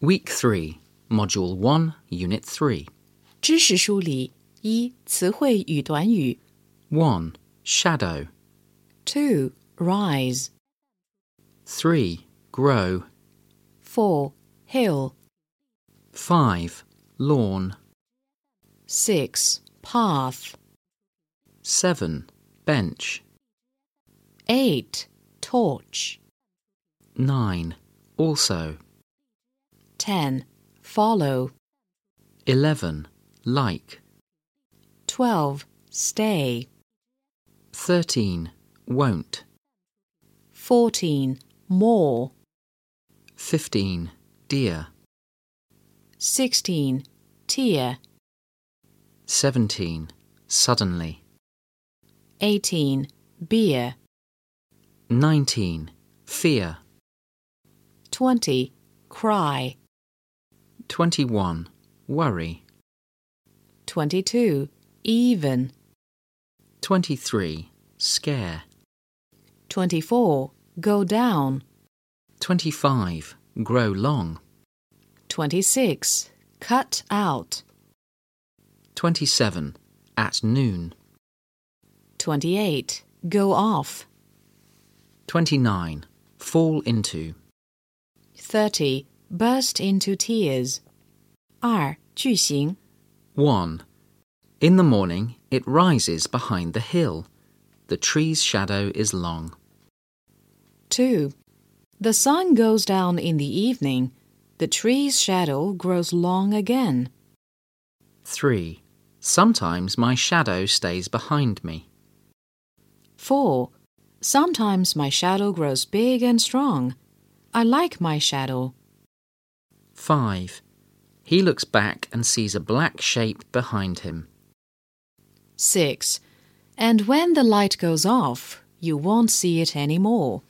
Week 3, Module 1, Unit 3. 知识梳理一词汇与短语 1. Shadow. two rise 3. Grow. four hill 5. Lawn. six path 7. Bench. eight torch 9. Also. ten follow 11. Like. twelve stay 13. Won't. fourteen more 15. Dear. sixteen tear 17. Suddenly. eighteen beer 19. Fear. twenty cry 21. Worry. twenty-two even 23. Scare. twenty-four go down 25. Grow long. 26. Cut out. 27. At noon. 28. Go off. 29. Fall into. 30 Burst into tears. 二句型 1. In the morning, it rises behind the hill. The tree's shadow is long. 2. The sun goes down in the evening. The tree's shadow grows long again. 3. Sometimes my shadow stays behind me. 4. Sometimes my shadow grows big and strong. I like my shadow. 5. He looks back and sees a black shape behind him. 6. And when the light goes off, you won't see it anymore.